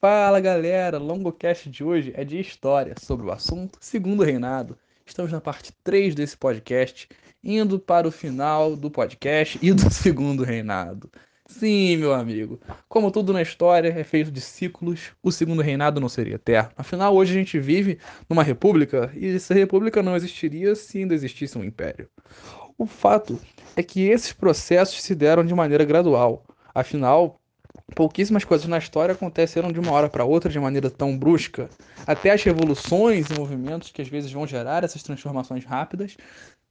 Fala galera, o longocast de hoje é de história sobre o assunto Segundo Reinado. Estamos na parte 3 desse podcast, indo para o final do podcast e do Segundo Reinado. Sim, meu amigo, como tudo na história é feito de ciclos, o Segundo Reinado não seria eterno. Afinal, hoje a gente vive numa república e essa república não existiria se ainda existisse um império. O fato é que esses processos se deram de maneira gradual. Afinal, pouquíssimas coisas na história aconteceram de uma hora para outra de maneira tão brusca. Até as revoluções e movimentos que às vezes vão gerar essas transformações rápidas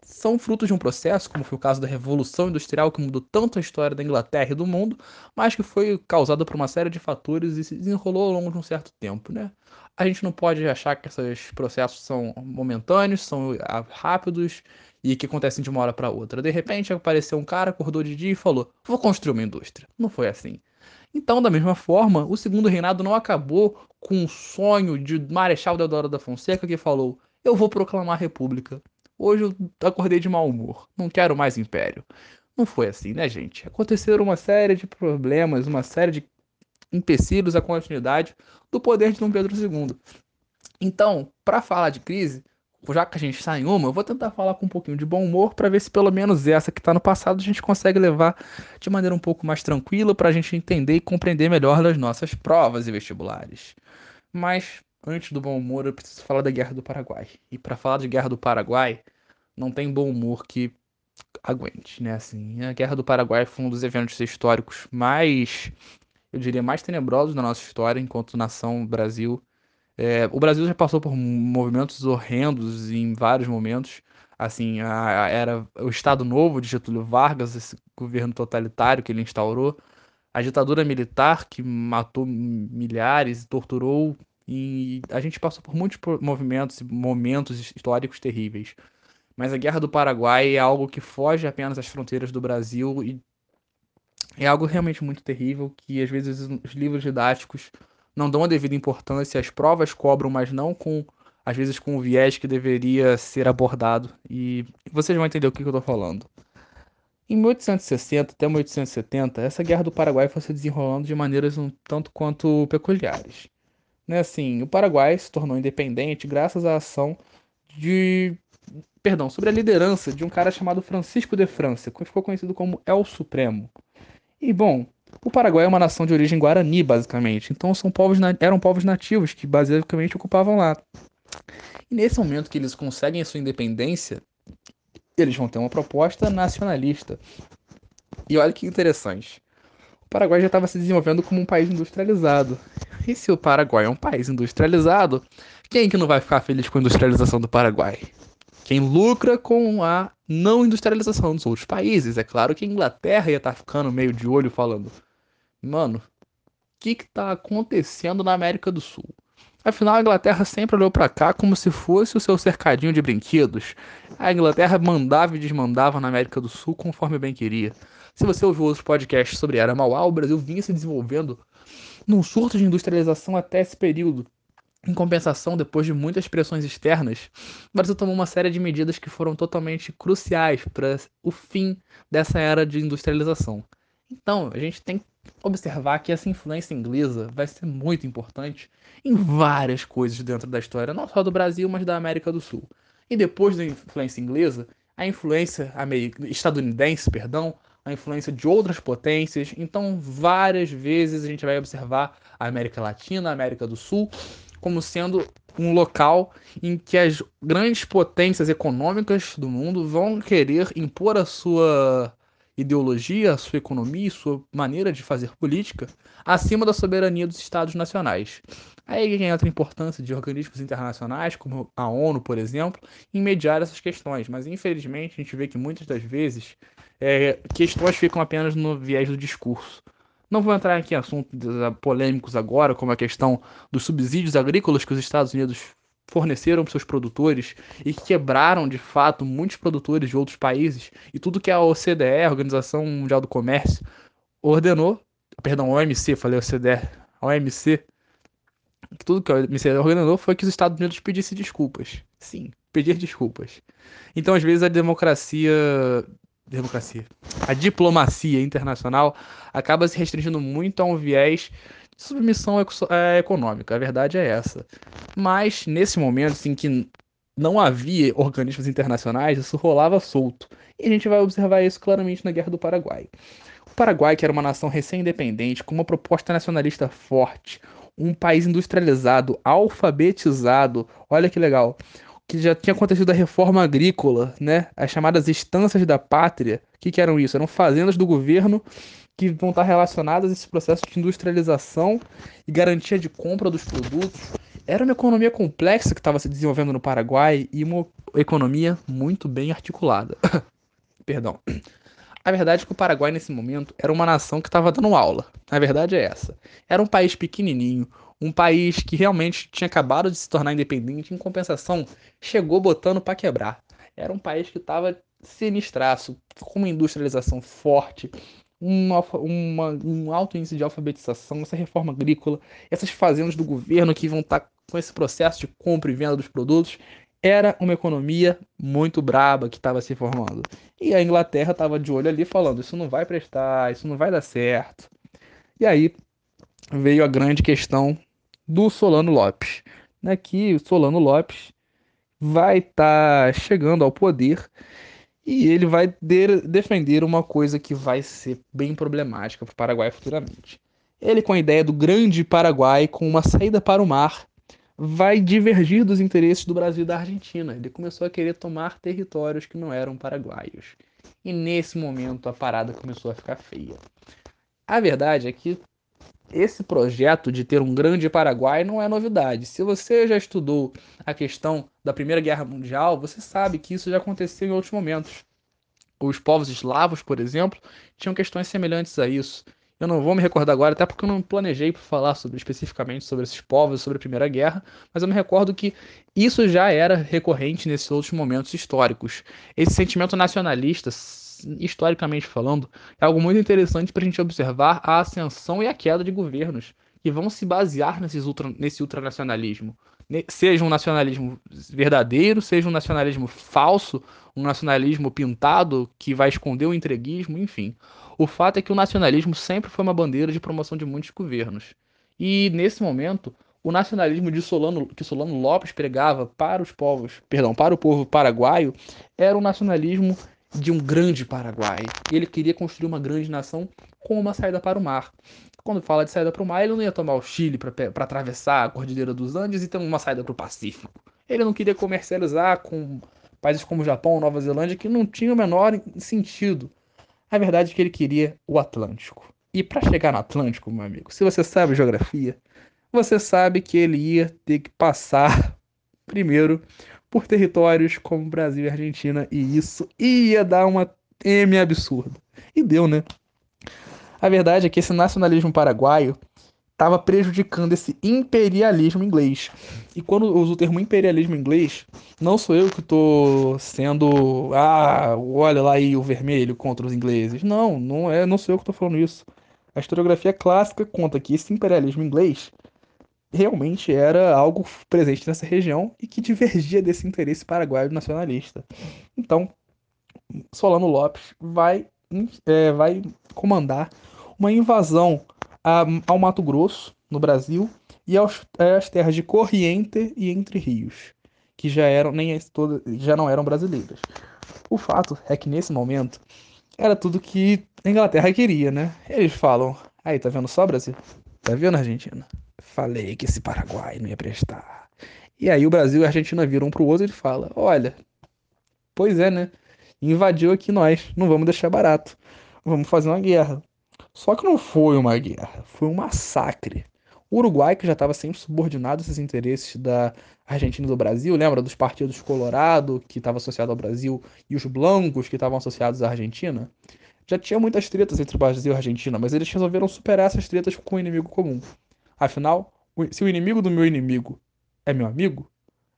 são frutos de um processo, como foi o caso da Revolução Industrial, que mudou tanto a história da Inglaterra e do mundo, mas que foi causado por uma série de fatores e se desenrolou ao longo de um certo tempo, né? A gente não pode achar que esses processos são momentâneos, são ah, rápidos e que acontecem de uma hora para outra. De repente apareceu um cara, acordou de dia e falou: "Vou construir uma indústria". Não foi assim. Então, da mesma forma, o segundo reinado não acabou com o sonho de Marechal Deodoro da Fonseca que falou: Eu vou proclamar a república. Hoje eu acordei de mau humor, não quero mais império. Não foi assim, né, gente? Aconteceram uma série de problemas, uma série de empecilhos à continuidade do poder de Dom Pedro II. Então, para falar de crise, já que a gente está em uma, eu vou tentar falar com um pouquinho de bom humor para ver se pelo menos essa que está no passado a gente consegue levar de maneira um pouco mais tranquila para a gente entender e compreender melhor nas nossas provas e vestibulares. Mas antes do bom humor, eu preciso falar da Guerra do Paraguai. E para falar de Guerra do Paraguai, não tem bom humor que aguente, né? Assim, a Guerra do Paraguai foi um dos eventos históricos mais, eu diria, mais tenebrosos da nossa história enquanto nação Brasil é, o Brasil já passou por movimentos horrendos em vários momentos. Assim, a, a, era o Estado Novo de Getúlio Vargas, esse governo totalitário que ele instaurou, a ditadura militar que matou milhares torturou, e a gente passou por muitos movimentos e momentos históricos terríveis. Mas a Guerra do Paraguai é algo que foge apenas às fronteiras do Brasil e é algo realmente muito terrível que às vezes os livros didáticos não dão a devida importância, as provas cobram, mas não com, às vezes, com o viés que deveria ser abordado. E vocês vão entender o que, eu estou falando. Em 1860 até 1870, essa guerra do Paraguai foi se desenrolando de maneiras um tanto quanto peculiares. Né, assim, o Paraguai se tornou independente graças à ação de. Perdão, sobre a liderança de um cara chamado Francisco de França, que ficou conhecido como El Supremo. E bom, o Paraguai é uma nação de origem guarani, basicamente. Então são povos eram povos nativos que basicamente ocupavam lá. E nesse momento que eles conseguem a sua independência, eles vão ter uma proposta nacionalista. E olha que interessante. O Paraguai já estava se desenvolvendo como um país industrializado. E se o Paraguai é um país industrializado, quem que não vai ficar feliz com a industrialização do Paraguai? Quem lucra com a não industrialização dos outros países. É claro que a Inglaterra ia estar tá ficando meio de olho falando: mano, o que que tá acontecendo na América do Sul? Afinal, a Inglaterra sempre olhou para cá como se fosse o seu cercadinho de brinquedos. A Inglaterra mandava e desmandava na América do Sul conforme bem queria. Se você ouviu outros podcasts sobre Era Mauá, o Brasil vinha se desenvolvendo num surto de industrialização até esse período. Em compensação, depois de muitas pressões externas, o Brasil tomou uma série de medidas que foram totalmente cruciais para o fim dessa era de industrialização. Então, a gente tem que observar que essa influência inglesa vai ser muito importante em várias coisas dentro da história, não só do Brasil, mas da América do Sul. E depois da influência inglesa, a influência estadunidense, perdão, a influência de outras potências. Então, várias vezes a gente vai observar a América Latina, a América do Sul, como sendo um local em que as grandes potências econômicas do mundo vão querer impor a sua ideologia, sua economia, a sua maneira de fazer política acima da soberania dos estados nacionais. Aí entra a importância de organismos internacionais, como a ONU, por exemplo, em mediar essas questões. Mas, infelizmente, a gente vê que muitas das vezes é, questões ficam apenas no viés do discurso. Não vou entrar aqui em assuntos polêmicos agora, como a questão dos subsídios agrícolas que os Estados Unidos forneceram para seus produtores e que quebraram de fato muitos produtores de outros países e tudo que a OCDE, Organização Mundial do Comércio, ordenou, perdão, OMC, falei OCDE, OMC, tudo que a OMC ordenou foi que os Estados Unidos pedissem desculpas. Sim, pedir desculpas. Então, às vezes, a democracia democracia, a diplomacia internacional acaba se restringindo muito a um viés submissão é, econômica. A verdade é essa. Mas nesse momento em que não havia organismos internacionais, isso rolava solto. E a gente vai observar isso claramente na Guerra do Paraguai. O Paraguai, que era uma nação recém-independente, com uma proposta nacionalista forte, um país industrializado, alfabetizado, olha que legal, que já tinha acontecido a reforma agrícola, né? As chamadas estâncias da pátria. O que, que eram isso? Eram fazendas do governo que vão estar relacionadas a esse processo de industrialização e garantia de compra dos produtos. Era uma economia complexa que estava se desenvolvendo no Paraguai e uma economia muito bem articulada. Perdão. A verdade é que o Paraguai, nesse momento, era uma nação que estava dando aula. A verdade é essa. Era um país pequenininho, um país que realmente tinha acabado de se tornar independente, em compensação, chegou botando para quebrar. Era um país que estava sinistraço, com uma industrialização forte, uma, um alto índice de alfabetização, essa reforma agrícola, essas fazendas do governo que vão estar tá com esse processo de compra e venda dos produtos. Era uma economia muito braba que estava se formando. E a Inglaterra estava de olho ali falando: isso não vai prestar, isso não vai dar certo. E aí veio a grande questão do Solano Lopes, né, que o Solano Lopes vai estar tá chegando ao poder e ele vai de defender uma coisa que vai ser bem problemática para o Paraguai futuramente. Ele, com a ideia do grande Paraguai, com uma saída para o mar, vai divergir dos interesses do Brasil e da Argentina. Ele começou a querer tomar territórios que não eram paraguaios. E nesse momento a parada começou a ficar feia. A verdade é que esse projeto de ter um grande Paraguai não é novidade. Se você já estudou a questão da Primeira Guerra Mundial, você sabe que isso já aconteceu em outros momentos. Os povos eslavos, por exemplo, tinham questões semelhantes a isso. Eu não vou me recordar agora, até porque eu não planejei falar sobre, especificamente sobre esses povos, sobre a Primeira Guerra, mas eu me recordo que isso já era recorrente nesses outros momentos históricos. Esse sentimento nacionalista historicamente falando, é algo muito interessante para a gente observar a ascensão e a queda de governos que vão se basear nesses ultra, nesse ultranacionalismo. Seja um nacionalismo verdadeiro, seja um nacionalismo falso, um nacionalismo pintado que vai esconder o entreguismo, enfim. O fato é que o nacionalismo sempre foi uma bandeira de promoção de muitos governos. E nesse momento, o nacionalismo de Solano, que Solano Lopes pregava para os povos, perdão, para o povo paraguaio, era um nacionalismo de um grande Paraguai. Ele queria construir uma grande nação com uma saída para o mar. Quando fala de saída para o mar, ele não ia tomar o Chile para atravessar a Cordilheira dos Andes e ter uma saída para o Pacífico. Ele não queria comercializar com países como Japão, Nova Zelândia, que não tinha o menor sentido. A verdade é que ele queria o Atlântico. E para chegar no Atlântico, meu amigo, se você sabe geografia, você sabe que ele ia ter que passar primeiro por territórios como Brasil e Argentina, e isso ia dar uma M absurda. E deu, né? A verdade é que esse nacionalismo paraguaio estava prejudicando esse imperialismo inglês. E quando uso o termo imperialismo inglês, não sou eu que estou sendo, ah, olha lá aí o vermelho contra os ingleses. Não, não é, não sou eu que estou falando isso. A historiografia clássica conta que esse imperialismo inglês realmente era algo presente nessa região e que divergia desse interesse paraguaio nacionalista. Então, Solano Lopes vai, é, vai comandar uma invasão a, ao Mato Grosso, no Brasil, e aos, às terras de Corrientes e Entre Rios, que já eram nem todas, já não eram brasileiras. O fato é que nesse momento era tudo que a Inglaterra queria, né? Eles falam: aí, tá vendo só, Brasil? Tá vendo, Argentina? Falei que esse Paraguai não ia prestar. E aí o Brasil e a Argentina viram um pro outro e fala: Olha, pois é, né? Invadiu aqui nós, não vamos deixar barato. Vamos fazer uma guerra. Só que não foi uma guerra, foi um massacre. O Uruguai, que já estava sempre subordinado a esses interesses da Argentina e do Brasil, lembra dos partidos Colorado, que estava associado ao Brasil, e os Blancos, que estavam associados à Argentina? Já tinha muitas tretas entre o Brasil e a Argentina, mas eles resolveram superar essas tretas com um inimigo comum. Afinal, se o inimigo do meu inimigo é meu amigo,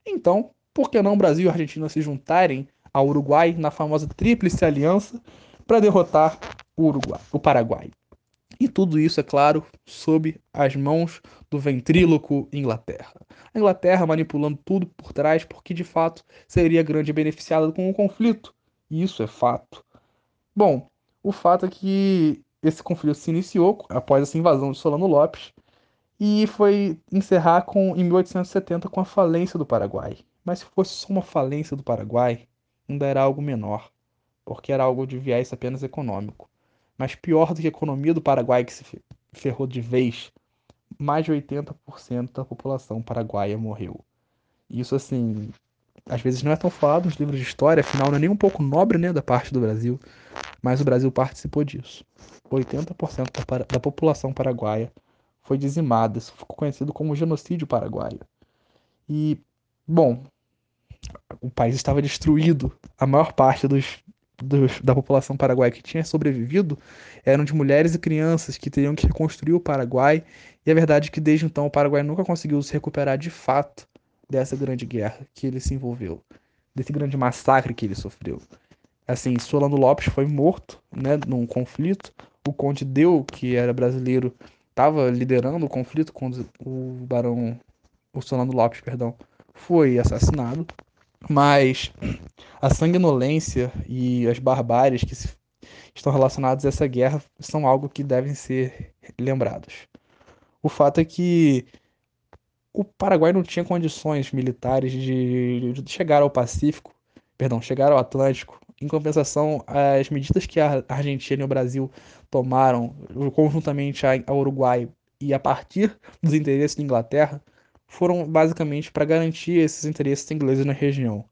então por que não Brasil e Argentina se juntarem ao Uruguai na famosa Tríplice Aliança para derrotar o Uruguai, o Paraguai? E tudo isso, é claro, sob as mãos do ventríloco Inglaterra. A Inglaterra manipulando tudo por trás porque de fato seria grande beneficiada com o conflito. E isso é fato. Bom, o fato é que esse conflito se iniciou após essa invasão de Solano Lopes e foi encerrar com, em 1870 com a falência do Paraguai. Mas se fosse só uma falência do Paraguai, ainda era algo menor, porque era algo de viés apenas econômico. Mas pior do que a economia do Paraguai, que se ferrou de vez, mais de 80% da população paraguaia morreu. Isso, assim, às vezes não é tão falado nos livros de história, afinal não é nem um pouco nobre né, da parte do Brasil, mas o Brasil participou disso. 80% da, da população paraguaia foi dizimada, isso ficou conhecido como genocídio paraguaio. E, bom, o país estava destruído, a maior parte dos, dos, da população paraguaia que tinha sobrevivido eram de mulheres e crianças que teriam que reconstruir o Paraguai, e a verdade é que desde então o Paraguai nunca conseguiu se recuperar de fato dessa grande guerra que ele se envolveu, desse grande massacre que ele sofreu. Assim, Solano Lopes foi morto, né, num conflito. O Conde Deu, que era brasileiro, estava liderando o conflito quando o barão, o Solano Lopes, perdão, foi assassinado. Mas a sanguinolência e as barbáries que estão relacionadas a essa guerra são algo que devem ser lembrados. O fato é que o Paraguai não tinha condições militares de, chegar ao Pacífico, perdão, chegar ao Atlântico. Em compensação, as medidas que a Argentina e o Brasil tomaram conjuntamente ao Uruguai e a partir dos interesses da Inglaterra foram basicamente para garantir esses interesses ingleses na região.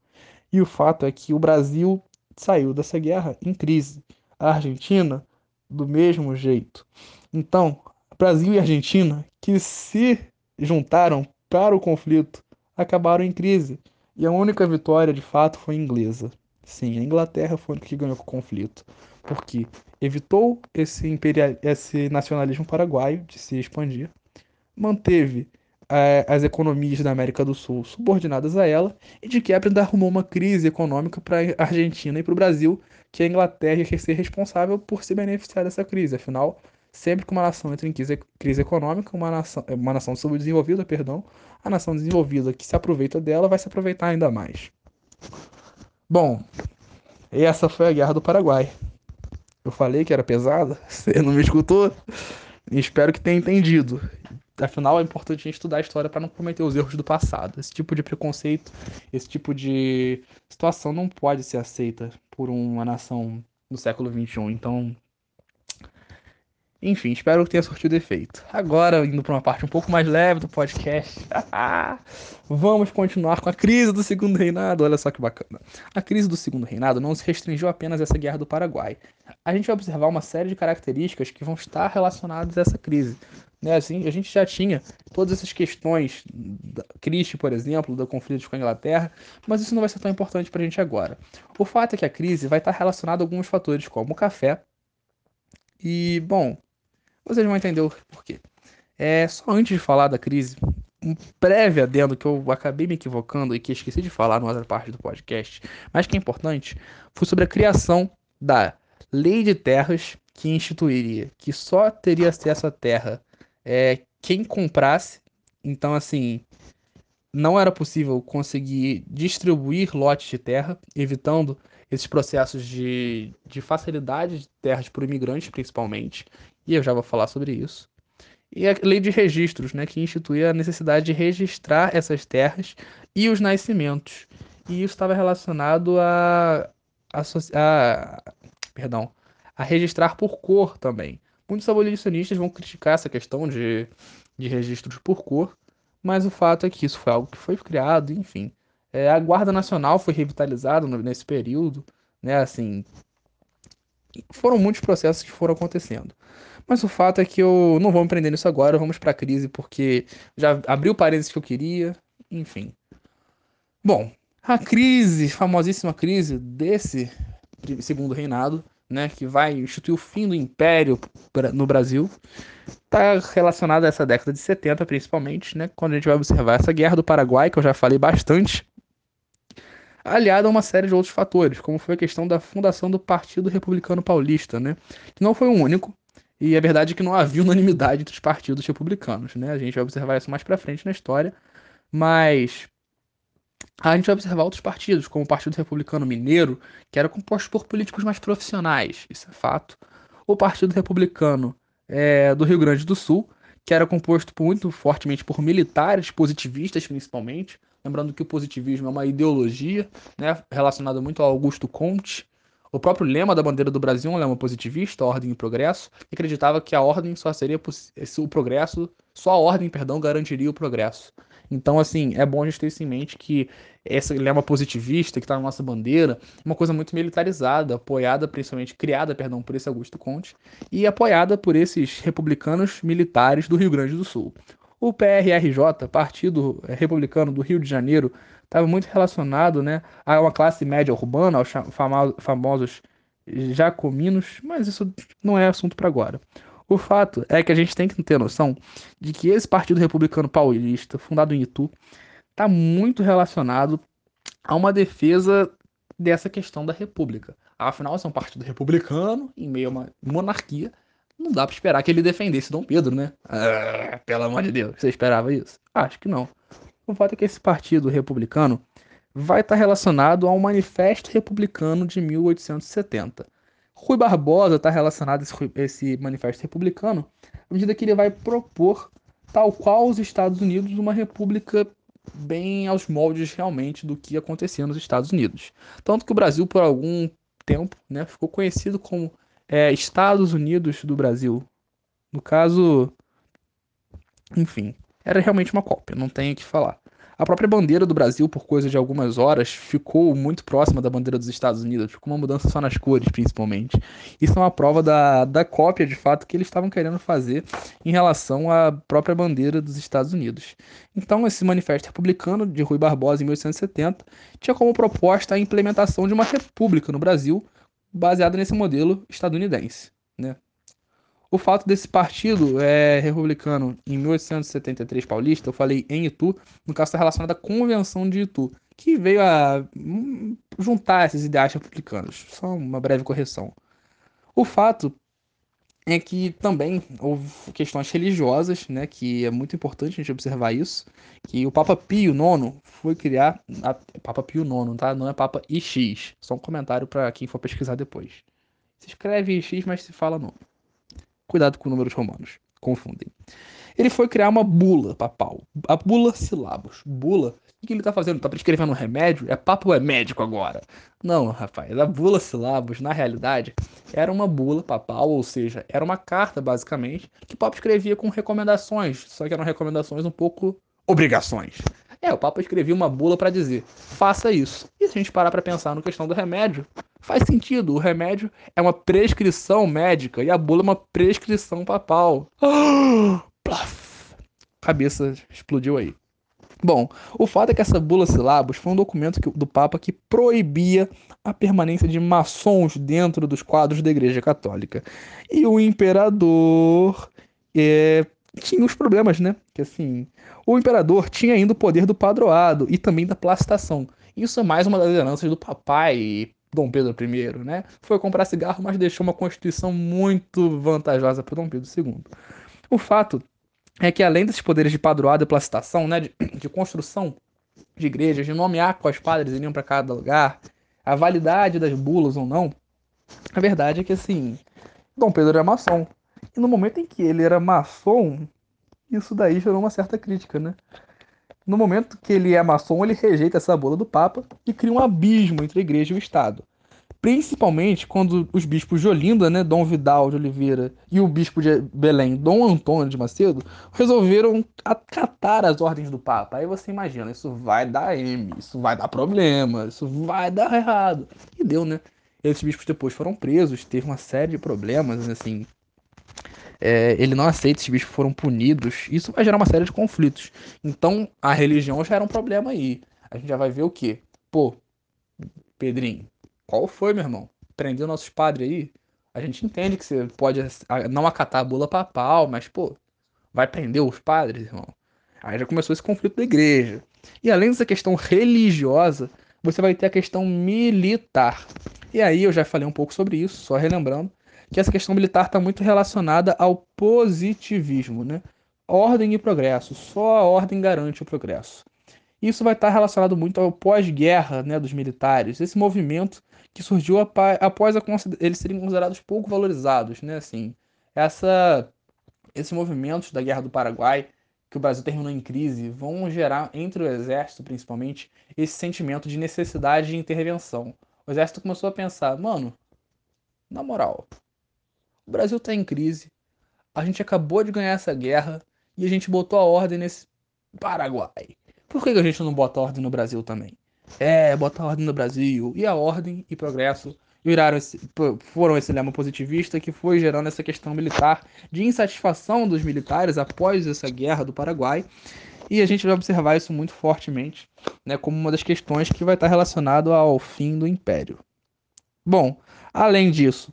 E o fato é que o Brasil saiu dessa guerra em crise. A Argentina, do mesmo jeito. Então, Brasil e Argentina, que se juntaram para o conflito, acabaram em crise. E a única vitória, de fato, foi inglesa. Sim, a Inglaterra foi a que ganhou o conflito. Porque evitou esse, imperial, esse nacionalismo paraguaio de se expandir, manteve as economias da América do Sul subordinadas a ela, e de quebra ainda arrumou uma crise econômica para a Argentina e para o Brasil, que a Inglaterra ia ser responsável por se beneficiar dessa crise. Afinal, sempre que uma nação entra em crise, econômica, uma nação, uma nação subdesenvolvida, perdão, a nação desenvolvida que se aproveita dela vai se aproveitar ainda mais. Bom, essa foi a Guerra do Paraguai. Eu falei que era pesada, você não me escutou? Espero que tenha entendido. Afinal, é importante a gente estudar a história para não cometer os erros do passado. Esse tipo de preconceito, esse tipo de situação não pode ser aceita por uma nação no século XXI. Então, enfim, espero que tenha surtido efeito. Agora, indo para uma parte um pouco mais leve do podcast, vamos continuar com a crise do Segundo Reinado. Olha só que bacana. A crise do Segundo Reinado não se restringiu apenas a essa guerra do Paraguai. A gente vai observar uma série de características que vão estar relacionadas a essa crise. Né, assim, a gente já tinha todas essas questões, da Christie, por exemplo, do conflito com a Inglaterra, mas isso não vai ser tão importante para a gente agora. O fato é que a crise vai estar relacionada a alguns fatores, como o café. E, bom, vocês vão entender o porquê. É, só antes de falar da crise, um prévio adendo que eu acabei me equivocando e que esqueci de falar na outra parte do podcast, mas que é importante, foi sobre a criação da Lei de Terras que instituiria que só teria acesso à terra é, quem comprasse. Então, assim, não era possível conseguir distribuir lotes de terra, evitando esses processos de, de facilidade de terras para o imigrante, principalmente, e eu já vou falar sobre isso. E a lei de registros, né, que instituía a necessidade de registrar essas terras e os nascimentos. E isso estava relacionado a, a, a, perdão, a registrar por cor também. Muitos abolicionistas vão criticar essa questão de, de registros por cor, mas o fato é que isso foi algo que foi criado, enfim. É, a Guarda Nacional foi revitalizada nesse período, né, assim, foram muitos processos que foram acontecendo. Mas o fato é que eu não vou me prender nisso agora, vamos para a crise, porque já abriu parênteses que eu queria, enfim. Bom, a crise, famosíssima crise desse segundo reinado, né, que vai instituir o fim do império no Brasil, está relacionada a essa década de 70, principalmente, né, quando a gente vai observar essa guerra do Paraguai, que eu já falei bastante, aliada a uma série de outros fatores, como foi a questão da fundação do Partido Republicano Paulista, né, que não foi o único, e a verdade é que não havia unanimidade entre os partidos republicanos, né? A gente vai observar isso mais para frente na história, mas a gente vai observar outros partidos, como o Partido Republicano Mineiro, que era composto por políticos mais profissionais, isso é fato. O Partido Republicano é, do Rio Grande do Sul, que era composto muito fortemente por militares, positivistas principalmente. Lembrando que o positivismo é uma ideologia né, relacionada muito ao Augusto Comte. O próprio lema da bandeira do Brasil é um lema positivista, ordem e progresso, que acreditava que a ordem só seria o progresso, só a ordem, perdão, garantiria o progresso. Então, assim, é bom a gente ter isso em mente que esse lema positivista que está na nossa bandeira é uma coisa muito militarizada, apoiada principalmente, criada, perdão, por esse Augusto Conte e apoiada por esses republicanos militares do Rio Grande do Sul. O PRRJ, Partido Republicano do Rio de Janeiro, estava muito relacionado né, a uma classe média urbana, aos famosos jacominos, mas isso não é assunto para agora. O fato é que a gente tem que ter noção de que esse Partido Republicano Paulista, fundado em Itu, está muito relacionado a uma defesa dessa questão da República. Afinal, esse é um partido republicano em meio a uma monarquia. Não dá para esperar que ele defendesse Dom Pedro, né? Ah, pelo amor de Deus, você esperava isso? Acho que não. O fato é que esse partido republicano vai estar relacionado ao Manifesto Republicano de 1870 Rui Barbosa está relacionado a esse, esse manifesto republicano à medida que ele vai propor, tal qual os Estados Unidos, uma república bem aos moldes realmente do que acontecia nos Estados Unidos. Tanto que o Brasil, por algum tempo, né, ficou conhecido como é, Estados Unidos do Brasil. No caso, enfim, era realmente uma cópia, não tenho o que falar. A própria bandeira do Brasil, por coisa de algumas horas, ficou muito próxima da bandeira dos Estados Unidos, ficou uma mudança só nas cores, principalmente. Isso é uma prova da, da cópia, de fato, que eles estavam querendo fazer em relação à própria bandeira dos Estados Unidos. Então, esse manifesto republicano de Rui Barbosa, em 1870, tinha como proposta a implementação de uma república no Brasil, baseada nesse modelo estadunidense. Né? O fato desse partido é, republicano em 1873 paulista, eu falei em Itu, no caso está relacionado à Convenção de Itu, que veio a hum, juntar esses ideais republicanos. Só uma breve correção. O fato é que também houve questões religiosas, né, que é muito importante a gente observar isso, que o Papa Pio IX foi criar, a, Papa Pio IX, tá? Não é Papa IX, só um comentário para quem for pesquisar depois. Se escreve IX, mas se fala nome. Cuidado com números romanos, confundem. Ele foi criar uma bula papal. A bula silabos. Bula o que ele tá fazendo? Tá prescrevendo um remédio? É papo é médico agora? Não, rapaz. A bula silabos, na realidade, era uma bula papal, ou seja, era uma carta, basicamente, que o Papa escrevia com recomendações, só que eram recomendações um pouco obrigações. É, o Papa escrevia uma bula para dizer: faça isso. E se a gente parar para pensar no questão do remédio, faz sentido. O remédio é uma prescrição médica e a bula é uma prescrição papal. Ah, Cabeça explodiu aí. Bom, o fato é que essa bula silabos foi um documento que, do Papa que proibia a permanência de maçons dentro dos quadros da Igreja Católica. E o imperador é, tinha os problemas, né? Que assim, o imperador tinha ainda o poder do padroado e também da plastação. Isso é mais uma das heranças do papai Dom Pedro I, né? Foi comprar cigarro, mas deixou uma constituição muito vantajosa para Dom Pedro II. O fato é que além desses poderes de padroado e plastação, né, de, de construção de igrejas, de nomear quais padres iriam para cada lugar, a validade das bulas ou não, a verdade é que assim, Dom Pedro era maçom. E no momento em que ele era maçom, isso daí gerou uma certa crítica, né? No momento que ele é maçom, ele rejeita essa bula do Papa e cria um abismo entre a igreja e o Estado. Principalmente quando os bispos de Olinda, né, Dom Vidal de Oliveira, e o bispo de Belém, Dom Antônio de Macedo, resolveram acatar as ordens do Papa. Aí você imagina, isso vai dar M, isso vai dar problema, isso vai dar errado. E deu, né? Esses bispos depois foram presos, teve uma série de problemas, assim, é, ele não aceita, esses bichos foram punidos. Isso vai gerar uma série de conflitos. Então, a religião já era um problema aí. A gente já vai ver o quê? Pô, Pedrinho, qual foi, meu irmão? Prendeu nossos padres aí? A gente entende que você pode não acatar a bula papal, mas, pô, vai prender os padres, irmão? Aí já começou esse conflito da igreja. E além dessa questão religiosa, você vai ter a questão militar. E aí eu já falei um pouco sobre isso, só relembrando que essa questão militar está muito relacionada ao positivismo, né? Ordem e progresso. Só a ordem garante o progresso. Isso vai estar relacionado muito ao pós-guerra né, dos militares, esse movimento que surgiu após a, eles serem considerados pouco valorizados. Né, assim, essa, esses movimentos da Guerra do Paraguai, que o Brasil terminou em crise, vão gerar, entre o exército principalmente, esse sentimento de necessidade de intervenção. O exército começou a pensar, mano, na moral, o Brasil está em crise, a gente acabou de ganhar essa guerra e a gente botou a ordem nesse Paraguai. Por que a gente não bota a ordem no Brasil também? É, botar a ordem no Brasil. E a ordem e progresso viraram esse, foram esse lema positivista que foi gerando essa questão militar de insatisfação dos militares após essa guerra do Paraguai. E a gente vai observar isso muito fortemente, né, como uma das questões que vai estar relacionado ao fim do império. Bom, além disso,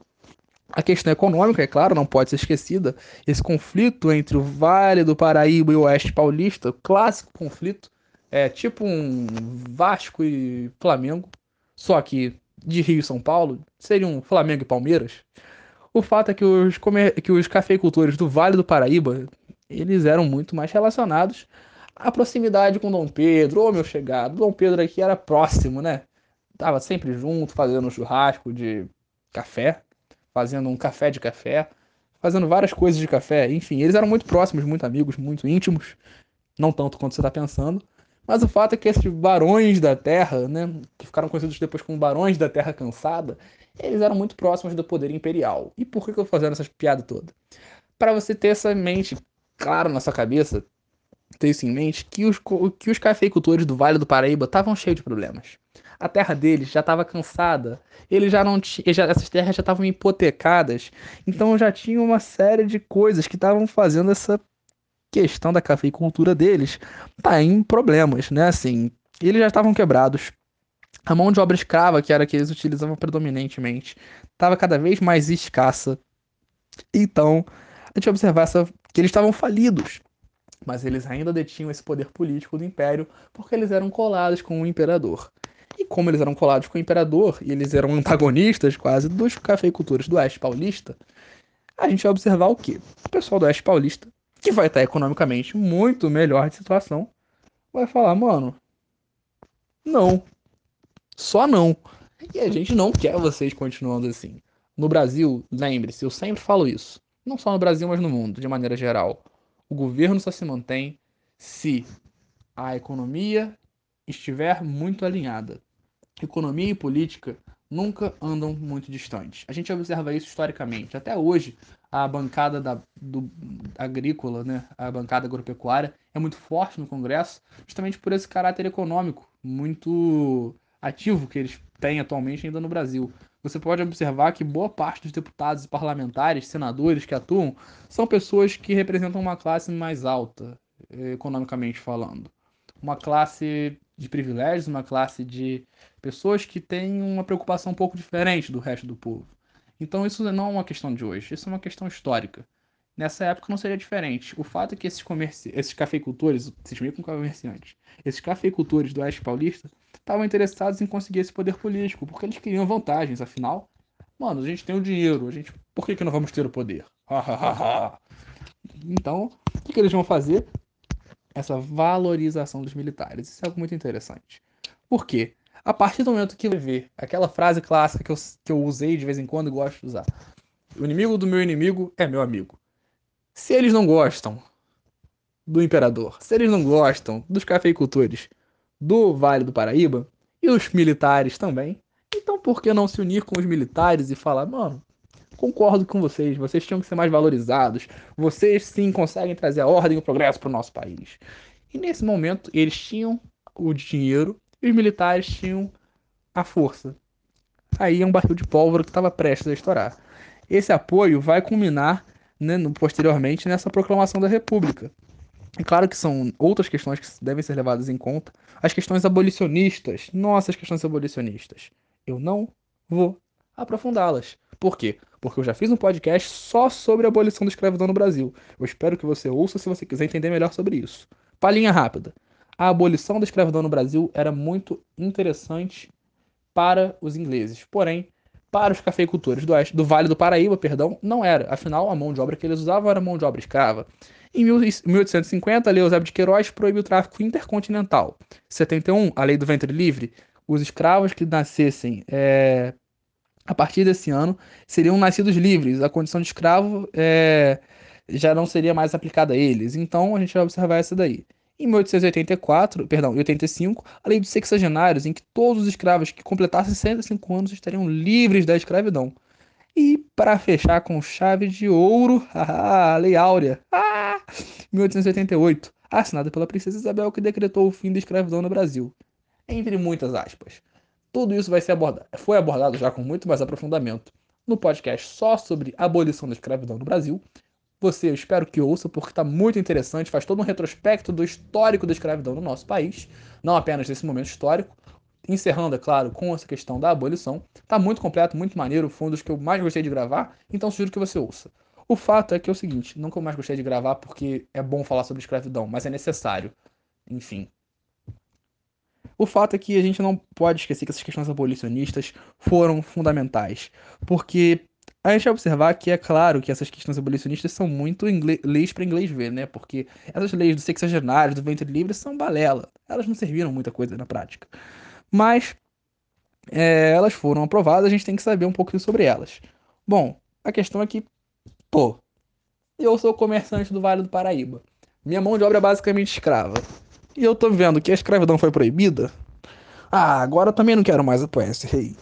a questão econômica, é claro, não pode ser esquecida. Esse conflito entre o Vale do Paraíba e o Oeste Paulista, clássico conflito, é tipo um Vasco e Flamengo, só que de Rio e São Paulo, seria um Flamengo e Palmeiras. O fato é que os, que os cafeicultores do Vale do Paraíba, eles eram muito mais relacionados à proximidade com Dom Pedro, ô meu chegado. Dom Pedro aqui era próximo, né? Tava sempre junto, fazendo churrasco de café, fazendo um café de café, fazendo várias coisas de café. Enfim, eles eram muito próximos, muito amigos, muito íntimos. Não tanto quanto você está pensando. Mas o fato é que esses barões da terra, né, que ficaram conhecidos depois como barões da terra cansada, eles eram muito próximos do poder imperial. E por que eu estou fazendo essas piadas todas? Para você ter essa mente clara na sua cabeça, ter isso em mente, que os, que os cafeicultores do Vale do Paraíba estavam cheios de problemas a terra deles já estava cansada, eles já não tinham, essas terras já estavam hipotecadas, então já tinha uma série de coisas que estavam fazendo essa questão da cafeicultura deles tá em problemas, né? Assim, eles já estavam quebrados. A mão de obra escrava, que era a que eles utilizavam predominantemente, estava cada vez mais escassa. Então, a gente observar essa, que eles estavam falidos mas eles ainda detinham esse poder político do império porque eles eram colados com o imperador. E como eles eram colados com o imperador e eles eram antagonistas quase dos cafeicultores do Oeste Paulista, a gente vai observar o quê? O pessoal do Oeste Paulista, que vai estar economicamente muito melhor de situação, vai falar, mano, não. Só não. E a gente não quer vocês continuando assim. No Brasil, lembre-se, eu sempre falo isso. Não só no Brasil, mas no mundo, de maneira geral. O governo só se mantém se a economia estiver muito alinhada economia e política nunca andam muito distantes. A gente observa isso historicamente. Até hoje, a bancada da, do, agrícola, né, a bancada agropecuária, é muito forte no Congresso, justamente por esse caráter econômico muito ativo que eles têm atualmente ainda no Brasil. Você pode observar que boa parte dos deputados parlamentares, senadores que atuam, são pessoas que representam uma classe mais alta, economicamente falando. Uma classe de privilégios, uma classe de pessoas que têm uma preocupação um pouco diferente do resto do povo. Então isso não é uma questão de hoje, isso é uma questão histórica. Nessa época não seria diferente. O fato é que esses, comerci... esses cafeicultores, vocês meio com comerciantes, esses cafeicultores do Oeste Paulista estavam interessados em conseguir esse poder político, porque eles queriam vantagens, afinal, mano, a gente tem o dinheiro, a gente, por que, que não vamos ter o poder? então, o que, que eles vão fazer? essa valorização dos militares. Isso é algo muito interessante. Por quê? A partir do momento que vê aquela frase clássica que eu, que eu usei de vez em quando e gosto de usar: O inimigo do meu inimigo é meu amigo. Se eles não gostam do imperador, se eles não gostam dos cafeicultores do Vale do Paraíba e os militares também, então por que não se unir com os militares e falar, mano, concordo com vocês, vocês tinham que ser mais valorizados, vocês sim conseguem trazer a ordem e o progresso para o nosso país. E nesse momento, eles tinham o dinheiro e os militares tinham a força. Aí é um barril de pólvora que estava prestes a estourar. Esse apoio vai culminar né, posteriormente nessa proclamação da República. É claro que são outras questões que devem ser levadas em conta. As questões abolicionistas, nossas questões abolicionistas. Eu não vou aprofundá-las. Por quê? Porque eu já fiz um podcast só sobre a abolição da escravidão no Brasil. Eu espero que você ouça se você quiser entender melhor sobre isso. Palhinha rápida. A abolição da escravidão no Brasil era muito interessante para os ingleses. Porém, para os cafeicultores do, do Vale do Paraíba, perdão, não era. Afinal, a mão de obra que eles usavam era mão de obra escrava. Em 1850, a Lei Eusébio de Queiroz proibiu o tráfico intercontinental. Em 71, a Lei do Ventre Livre, os escravos que nascessem é, a partir desse ano seriam nascidos livres. A condição de escravo é, já não seria mais aplicada a eles. Então, a gente vai observar essa daí. Em 1884, perdão, 85, a lei dos sexagenários, em que todos os escravos que completassem 65 anos estariam livres da escravidão. E para fechar com chave de ouro, a Lei Áurea, ah, 1888, assinada pela princesa Isabel, que decretou o fim da escravidão no Brasil. Entre muitas aspas. Tudo isso vai ser abordado, foi abordado já com muito mais aprofundamento no podcast só sobre abolição da escravidão no Brasil, você, eu espero que ouça, porque está muito interessante, faz todo um retrospecto do histórico da escravidão no nosso país, não apenas desse momento histórico, encerrando, é claro, com essa questão da abolição. Está muito completo, muito maneiro, foi um dos que eu mais gostei de gravar, então sugiro que você ouça. O fato é que é o seguinte, eu mais gostei de gravar porque é bom falar sobre escravidão, mas é necessário. Enfim. O fato é que a gente não pode esquecer que essas questões abolicionistas foram fundamentais, porque a gente vai observar que é claro que essas questões abolicionistas são muito leis para inglês ver, né? Porque essas leis do sexagenário, do ventre livre, são balela. Elas não serviram muita coisa na prática. Mas é, elas foram aprovadas, a gente tem que saber um pouquinho sobre elas. Bom, a questão é que, pô, eu sou comerciante do Vale do Paraíba. Minha mão de obra é basicamente escrava. E eu tô vendo que a escravidão foi proibida. Ah, agora eu também não quero mais apoiar esse rei.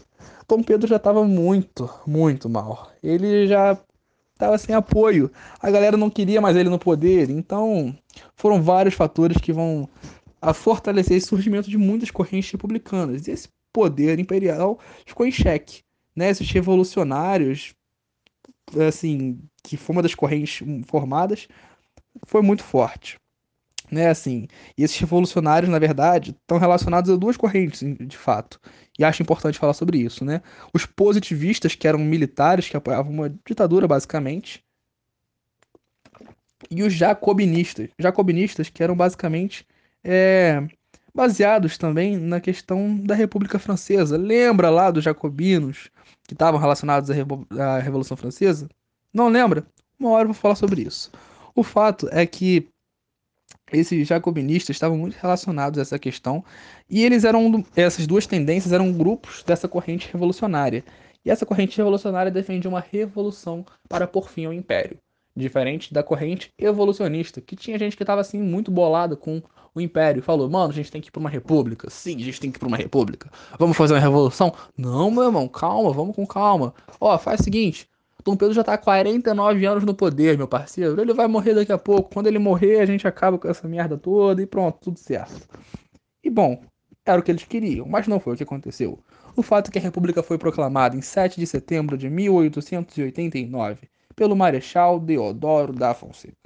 Dom Pedro já estava muito, muito mal. Ele já estava sem apoio. A galera não queria mais ele no poder. Então, foram vários fatores que vão a fortalecer esse surgimento de muitas correntes republicanas. E esse poder imperial ficou em xeque. Né? Esses revolucionários, assim, que foi uma das correntes formadas, foi muito forte né, assim, e esses revolucionários, na verdade, estão relacionados a duas correntes, de fato, e acho importante falar sobre isso, né, os positivistas, que eram militares, que apoiavam uma ditadura, basicamente, e os jacobinistas, jacobinistas que eram basicamente é, baseados também na questão da República Francesa. Lembra lá dos jacobinos que estavam relacionados à, à Revolução Francesa? Não lembra? Uma hora eu vou falar sobre isso. O fato é que esses jacobinistas estavam muito relacionados a essa questão e eles eram essas duas tendências eram grupos dessa corrente revolucionária. E essa corrente revolucionária defendia uma revolução para pôr fim ao império. Diferente da corrente evolucionista que tinha gente que estava assim muito bolada com o império. Falou mano a gente tem que ir para uma república. Sim a gente tem que ir para uma república. Vamos fazer uma revolução? Não meu irmão calma vamos com calma. Ó faz o seguinte Dom Pedro já tá há 49 anos no poder, meu parceiro. Ele vai morrer daqui a pouco. Quando ele morrer, a gente acaba com essa merda toda e pronto, tudo certo. E bom, era o que eles queriam, mas não foi o que aconteceu. O fato é que a República foi proclamada em 7 de setembro de 1889 pelo Marechal Deodoro da Fonseca.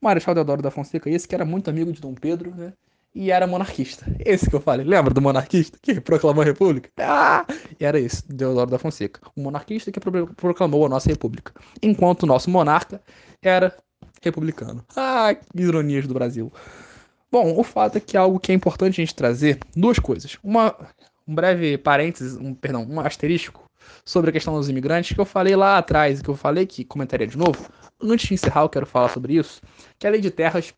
O Marechal Deodoro da Fonseca, esse que era muito amigo de Dom Pedro, né? E era monarquista. Esse que eu falei, lembra do monarquista que proclamou a república? Ah! E era esse, Deodoro da Fonseca, o monarquista que proclamou a nossa república. Enquanto o nosso monarca era republicano. Ah, que ironias do Brasil. Bom, o fato é que algo que é importante a gente trazer, duas coisas. Uma, um breve parênteses, um, perdão, um asterisco sobre a questão dos imigrantes que eu falei lá atrás, que eu falei que comentaria de novo. Antes de encerrar, eu quero falar sobre isso, que a lei de terras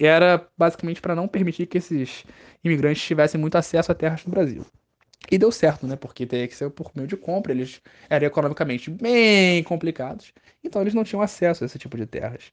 era basicamente para não permitir que esses imigrantes tivessem muito acesso a terras no Brasil. E deu certo, né? Porque teria que ser por meio de compra, eles eram economicamente bem complicados, então eles não tinham acesso a esse tipo de terras.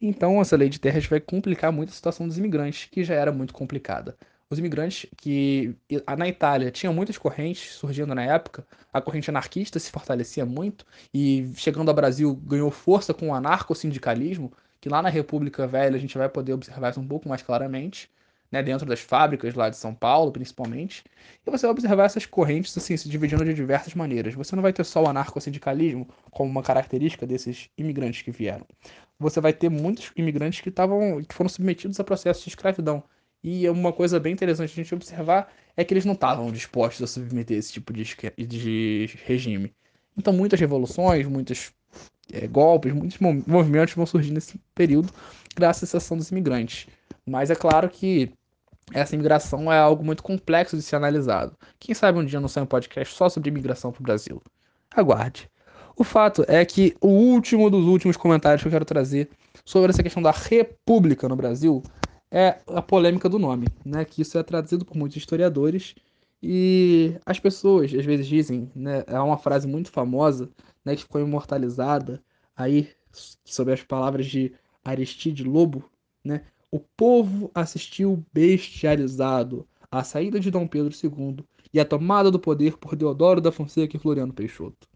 Então essa lei de terras vai complicar muito a situação dos imigrantes, que já era muito complicada. Os imigrantes que na Itália tinham muitas correntes surgindo na época, a corrente anarquista se fortalecia muito e chegando ao Brasil ganhou força com o anarco-sindicalismo, que lá na República Velha a gente vai poder observar isso um pouco mais claramente, né, dentro das fábricas lá de São Paulo, principalmente. E você vai observar essas correntes assim se dividindo de diversas maneiras. Você não vai ter só o anarcossindicalismo como uma característica desses imigrantes que vieram. Você vai ter muitos imigrantes que estavam que foram submetidos a processos de escravidão. E uma coisa bem interessante a gente observar é que eles não estavam dispostos a submeter esse tipo de, de regime. Então muitas revoluções, muitas é, golpes, muitos movimentos vão surgir nesse período graças à ação dos imigrantes. Mas é claro que essa imigração é algo muito complexo de ser analisado. Quem sabe um dia não sai um podcast só sobre imigração para o Brasil. Aguarde. O fato é que o último dos últimos comentários que eu quero trazer sobre essa questão da república no Brasil é a polêmica do nome, né? Que isso é traduzido por muitos historiadores e as pessoas às vezes dizem, né? É uma frase muito famosa, né? Que ficou imortalizada aí sob as palavras de Aristide Lobo, né? O povo assistiu bestializado à saída de Dom Pedro II e à tomada do poder por Deodoro da Fonseca e Floriano Peixoto.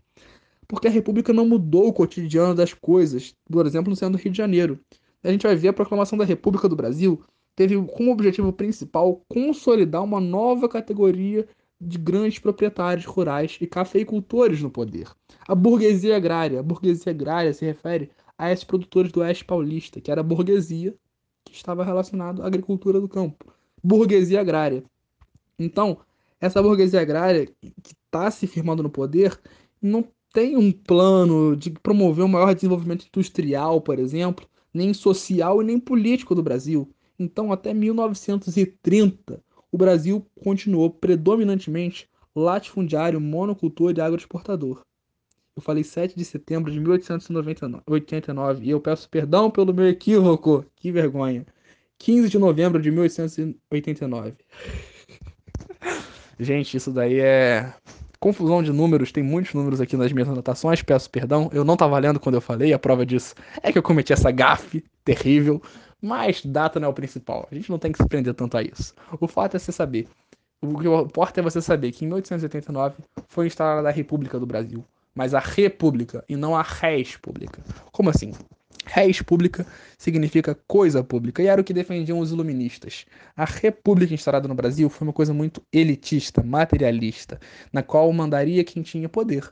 Porque a República não mudou o cotidiano das coisas, por exemplo, no centro do Rio de Janeiro. A gente vai ver a proclamação da República do Brasil teve como objetivo principal consolidar uma nova categoria de grandes proprietários rurais e cafeicultores no poder. A burguesia agrária. A burguesia agrária se refere a esses produtores do oeste paulista, que era a burguesia que estava relacionado à agricultura do campo. Burguesia agrária. Então, essa burguesia agrária que está se firmando no poder não tem um plano de promover um maior desenvolvimento industrial, por exemplo, nem social e nem político do Brasil. Então, até 1930, o Brasil continuou predominantemente latifundiário, monocultor e agroexportador. Eu falei 7 de setembro de 1889 e eu peço perdão pelo meu equívoco. Que vergonha. 15 de novembro de 1889. Gente, isso daí é confusão de números, tem muitos números aqui nas minhas anotações, peço perdão. Eu não estava lendo quando eu falei, a prova disso é que eu cometi essa gafe terrível. Mas data não é o principal. A gente não tem que se prender tanto a isso. O fato é você saber. O que importa é você saber que em 1889 foi instalada a República do Brasil. Mas a República e não a Res Pública. Como assim? Res pública significa coisa pública, e era o que defendiam os iluministas. A república instalada no Brasil foi uma coisa muito elitista, materialista, na qual mandaria quem tinha poder.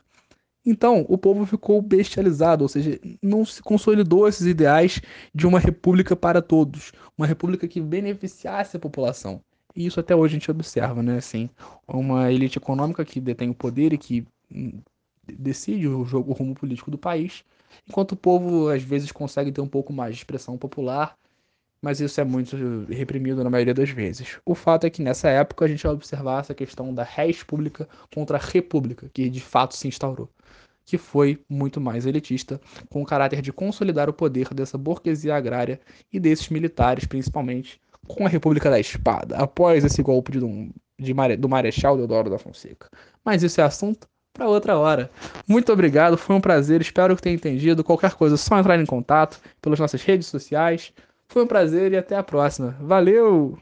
Então, o povo ficou bestializado, ou seja, não se consolidou esses ideais de uma república para todos, uma república que beneficiasse a população. E isso até hoje a gente observa, né? Assim, uma elite econômica que detém o poder e que hum, decide o jogo, o rumo político do país, enquanto o povo às vezes consegue ter um pouco mais de expressão popular, mas isso é muito reprimido na maioria das vezes. O fato é que nessa época a gente vai observar essa questão da res pública contra a república, que de fato se instaurou que foi muito mais elitista, com o caráter de consolidar o poder dessa burguesia agrária e desses militares, principalmente, com a República da Espada, após esse golpe de, de, do Marechal Deodoro da Fonseca. Mas isso é assunto para outra hora. Muito obrigado, foi um prazer, espero que tenha entendido. Qualquer coisa, é só entrar em contato pelas nossas redes sociais. Foi um prazer e até a próxima. Valeu!